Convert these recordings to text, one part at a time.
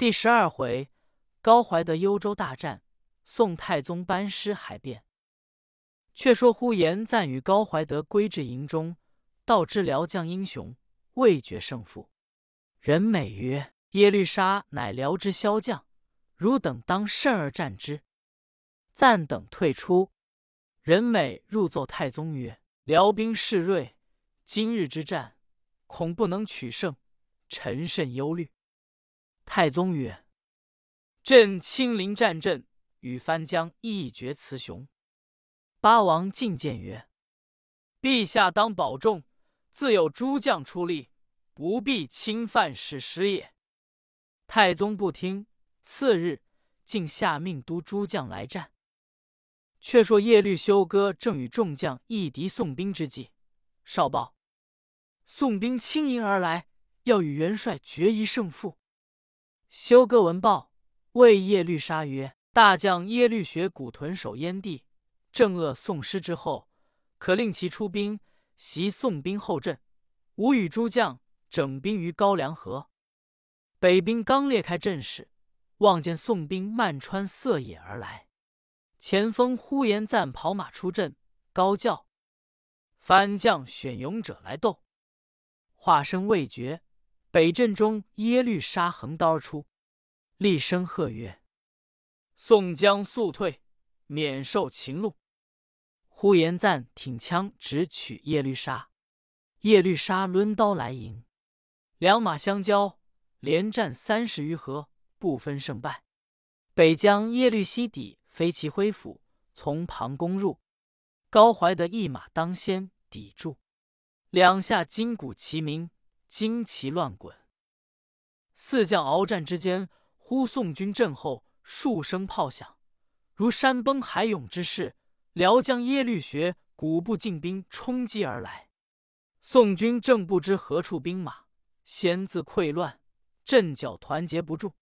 第十二回，高怀德幽州大战，宋太宗班师海变。却说呼延赞与高怀德归至营中，道知辽将英雄，未决胜负。人美曰：“耶律沙乃辽之骁将，汝等当慎而战之。”赞等退出。人美入奏太宗曰：“辽兵势锐，今日之战，恐不能取胜，臣甚忧虑。”太宗曰：“朕亲临战阵，与番将一决雌雄。”八王进谏曰：“陛下当保重，自有诸将出力，不必侵犯史实也。”太宗不听。次日，竟下命督诸将来战。却说耶律休哥正与众将一敌宋兵之际，少报宋兵轻盈而来，要与元帅决一胜负。休哥闻报，谓耶律沙曰：“大将耶律学古屯守燕地，正扼宋师之后，可令其出兵袭宋兵后阵。吾与诸将整兵于高梁河。”北兵刚裂开阵势，望见宋兵漫川色野而来。前锋呼延赞跑马出阵，高叫：“番将选勇者来斗！”话声未绝，北阵中耶律沙横刀而出，厉声喝曰：“宋江速退，免受擒戮！”呼延赞挺枪直取耶律沙，耶律沙抡刀来迎，两马相交，连战三十余合，不分胜败。北将耶律西底。飞骑挥斧从旁攻入，高怀德一马当先抵住，两下金鼓齐鸣，旌旗乱滚。四将鏖战之间，忽宋军阵后数声炮响，如山崩海涌之势。辽将耶律学古部进兵冲击而来，宋军正不知何处兵马，先自溃乱，阵脚团结不住。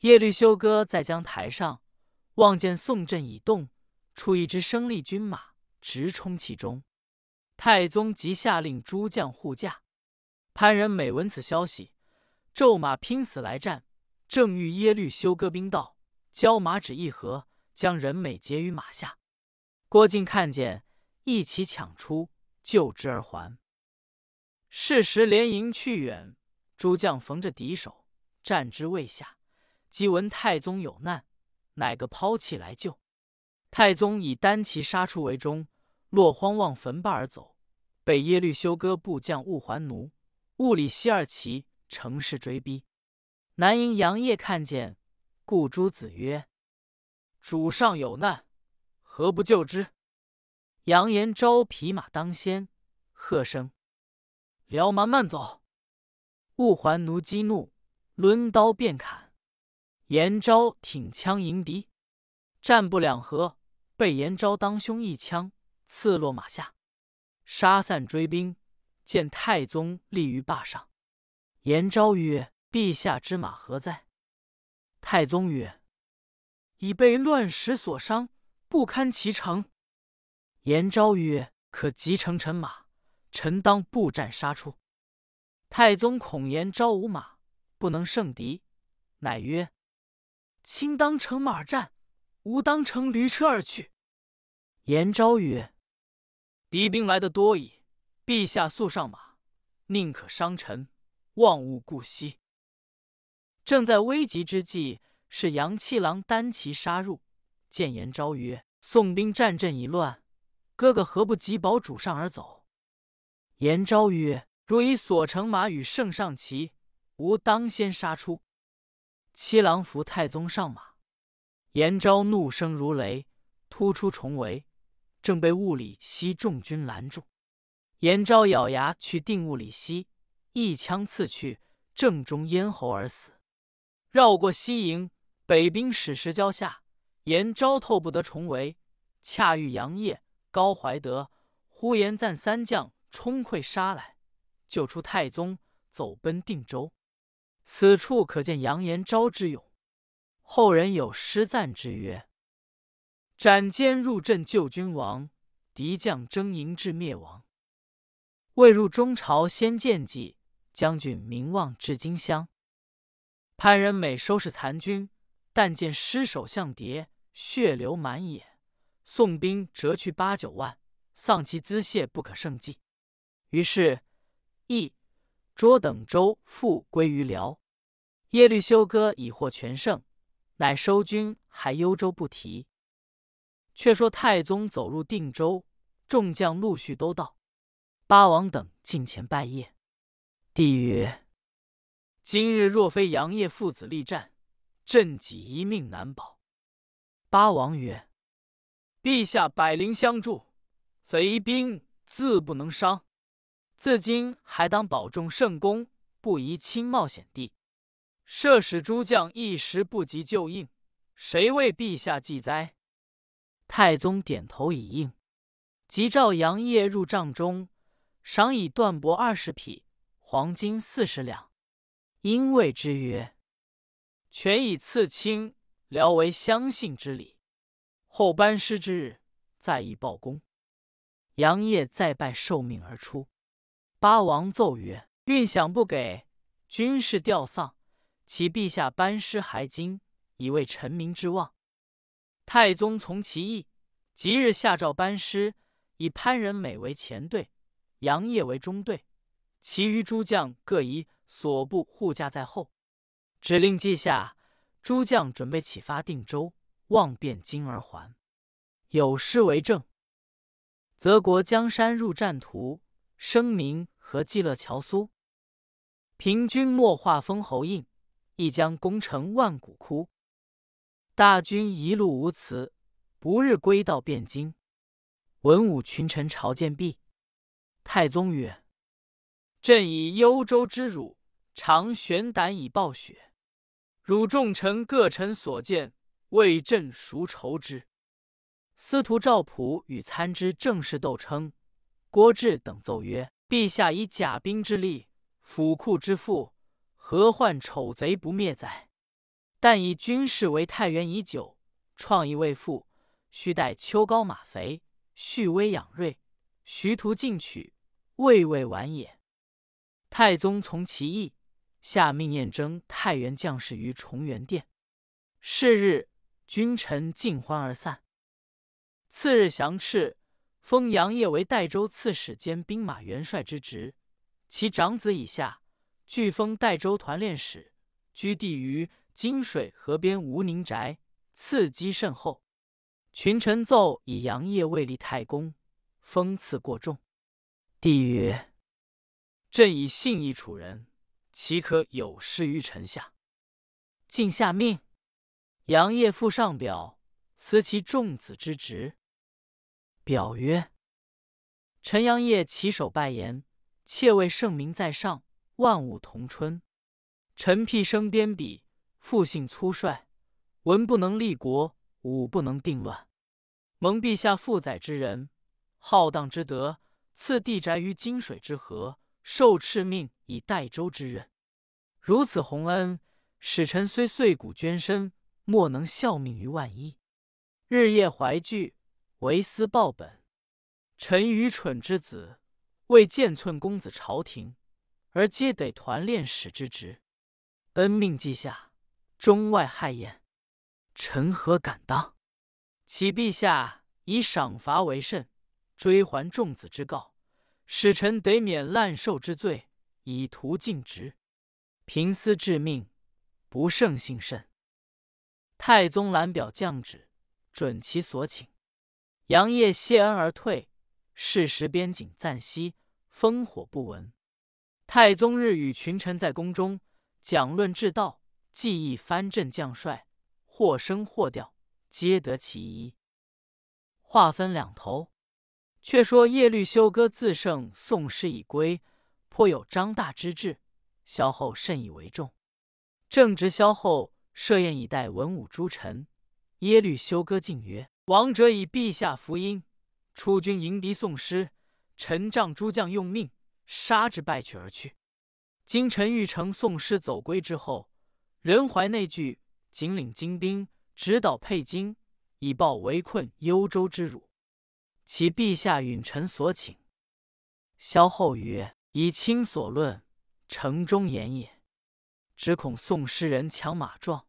耶律休哥在江台上。望见宋阵已动，出一支生力军马，直冲其中。太宗即下令诸将护驾。潘仁美闻此消息，骤马拼死来战，正遇耶律休哥兵到，交马只一合，将仁美截于马下。郭靖看见，一齐抢出，救之而还。是时连营去远，诸将逢着敌手，战之未下，即闻太宗有难。乃个抛弃来救？太宗以单骑杀出围中，落荒望坟坝而走，被耶律休哥部将兀还奴、兀里希二骑乘势追逼。南营杨业看见，故诸子曰：“主上有难，何不救之？”杨延昭匹马当先，喝声：“辽蛮慢走！”兀还奴激怒，抡刀便砍。严昭挺枪迎敌，战不两合，被严昭当胸一枪刺落马下，杀散追兵。见太宗立于坝上，言昭曰：“陛下之马何在？”太宗曰：“已被乱石所伤，不堪其乘。”言昭曰：“可急乘臣马，臣当步战杀出。”太宗恐言昭无马，不能胜敌，乃曰。卿当乘马战，吾当乘驴车而去。言昭曰：“敌兵来得多矣，陛下速上马，宁可伤臣，望勿顾惜。”正在危急之际，是杨七郎单骑杀入，见严昭曰：“宋兵战阵已乱，哥哥何不急保主上而走？”严昭曰：“如以所乘马与圣上骑，吾当先杀出。”七郎扶太宗上马，严昭怒声如雷，突出重围，正被雾里西众军拦住。严昭咬牙去定物里西，一枪刺去，正中咽喉而死。绕过西营，北兵矢石交下，严昭透不得重围，恰遇杨业、高怀德、呼延赞三将冲溃杀来，救出太宗，走奔定州。此处可见杨延昭之勇。后人有诗赞之曰：“斩奸入阵救君王，敌将争营至灭亡。未入中朝先见计，将军名望至今香。”潘仁美收拾残军，但见尸首像叠，血流满野。宋兵折去八九万，丧其资械不可胜计。于是，益、卓等州复归于辽。耶律休哥已获全胜，乃收军，还幽州不提。却说太宗走入定州，众将陆续都到，八王等近前拜谒。帝曰：“今日若非杨业父子力战，朕己一命难保。”八王曰：“陛下百灵相助，贼兵自不能伤。自今还当保重圣功，不宜轻冒险地。”设使诸将一时不及救应，谁为陛下祭灾？太宗点头以应，即召杨业入帐中，赏以缎帛二十匹，黄金四十两。因谓之曰：“权以赐卿，聊为相信之礼。后班师之日，再以报功。”杨业再拜受命而出。八王奏曰：“运饷不给，军士吊丧。”其陛下班师还京，以为臣民之望。太宗从其意，即日下诏班师，以潘仁美为前队，杨业为中队，其余诸将各以所部护驾在后。指令记下，诸将准备启发定州，望汴京而还。有诗为证：“泽国江山入战图，声名何济乐乔苏。平君莫化封侯印。”一将功成万骨枯，大军一路无辞，不日归到汴京。文武群臣朝见毕，太宗曰：“朕以幽州之辱，常悬胆以报雪。汝众臣各陈所见，为朕赎仇之。”司徒赵普与参知政事斗称，郭志等奏曰：“陛下以甲兵之力，府库之富。”何患丑贼不灭哉？但以军事为太原已久，创意未复，须待秋高马肥，蓄威养锐，徐图进取，未未晚也。太宗从其意，下命验征太原将士于崇元殿。是日，君臣尽欢而散。次日降敕，封杨业为代州刺史兼兵马元帅之职，其长子以下。俱封代州团练使，居地于金水河边吴宁宅，赐积甚厚。群臣奏以杨业为立太公，封赐过重。帝曰：“朕以信义处人，岂可有失于臣下？”竟下命，杨业复上表，辞其众子之职。表曰：“陈杨业起手拜言，妾为圣明在上。”万物同春，臣辟生边鄙，复性粗率，文不能立国，武不能定乱。蒙陛下负载之人，浩荡之德，赐地宅于金水之河，受敕命以代州之任。如此洪恩，使臣虽碎骨捐身，莫能效命于万一。日夜怀惧，为思报本。臣愚蠢之子，为见寸公子朝廷。而皆得团练使之职，恩命既下，中外害焉，臣何敢当？启陛下以赏罚为甚，追还众子之告，使臣得免滥受之罪，以图尽职。平思致命，不胜幸甚。太宗览表降旨，准其所请。杨业谢恩而退，事时边境暂息，烽火不闻。太宗日与群臣在宫中讲论治道，记忆藩镇将帅，或升或调，皆得其宜。话分两头，却说耶律休哥自胜宋师已归，颇有张大之志，萧后甚以为重。正值萧后设宴以待文武诸臣，耶律休哥进曰：“王者以陛下福音，出军迎敌宋师，臣仗诸将用命。”杀之败去而去。今臣欲乘宋师走归之后，人怀内惧，仅领精兵，直捣沛京，以报围困幽州之辱。其陛下允臣所请。萧后曰：“以卿所论，城中言也。只恐宋诗人强马壮，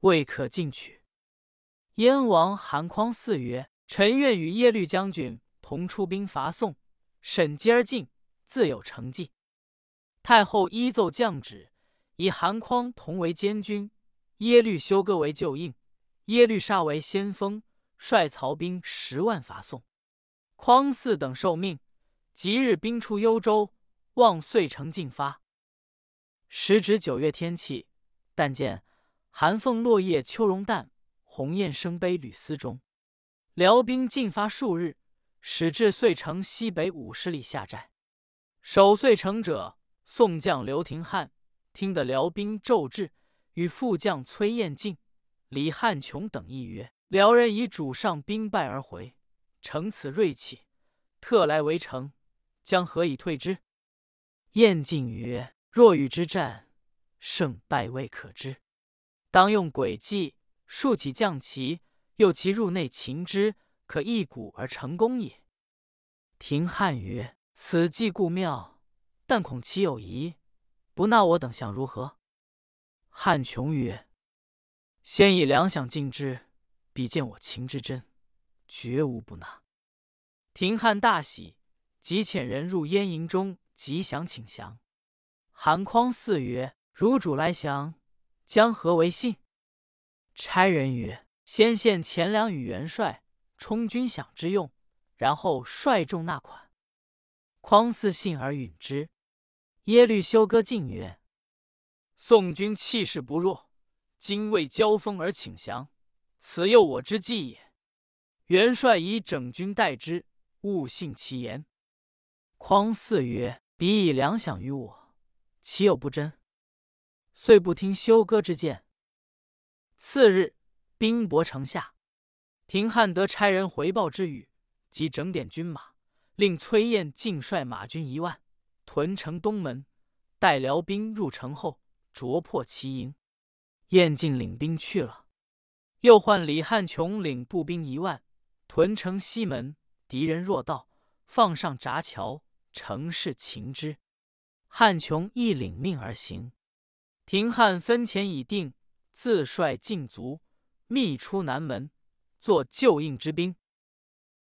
未可进取。燕王韩匡嗣曰：“臣愿与耶律将军同出兵伐宋，审机而进，自有成绩。”太后依奏降旨，以韩匡同为监军，耶律休哥为救应，耶律沙为先锋，率曹兵十万伐宋。匡嗣等受命，即日兵出幽州，望遂城进发。时值九月天气，但见寒凤落叶秋容淡，鸿雁声悲吕思中。辽兵进发数日，始至遂城西北五十里下寨。守遂城者。宋将刘廷翰听得辽兵骤至，与副将崔彦敬、李汉琼等议曰：“辽人以主上兵败而回，乘此锐气，特来围城，将何以退之？”彦敬曰：“若与之战，胜败未可知，当用诡计，竖起将旗，诱其入内擒之，可一鼓而成功也。”廷翰曰：“此计固妙。”但恐其有疑，不纳我等想如何？汉琼曰：“先以粮饷进之，比见我情之真，绝无不纳。”廷翰大喜，即遣人入燕营中，吉祥请降。韩匡嗣曰：“如主来降，将何为信？”差人曰：“先献钱粮与元帅，充军饷之用，然后率众纳款。”匡嗣信而允之。耶律休哥进曰：“宋军气势不弱，今为交锋而请降，此诱我之计也。元帅以整军待之，勿信其言。”匡嗣曰：“彼以粮饷于我，岂有不真？”遂不听休哥之见。次日，兵薄城下，廷翰得差人回报之语，即整点军马，令崔彦进率马军一万。屯城东门，待辽兵入城后，啄破其营。燕敬领兵去了。又唤李汉琼领步兵一万，屯城西门。敌人若到，放上闸桥，乘势擒之。汉琼亦领命而行。廷汉分钱已定，自率禁卒，密出南门，作救应之兵。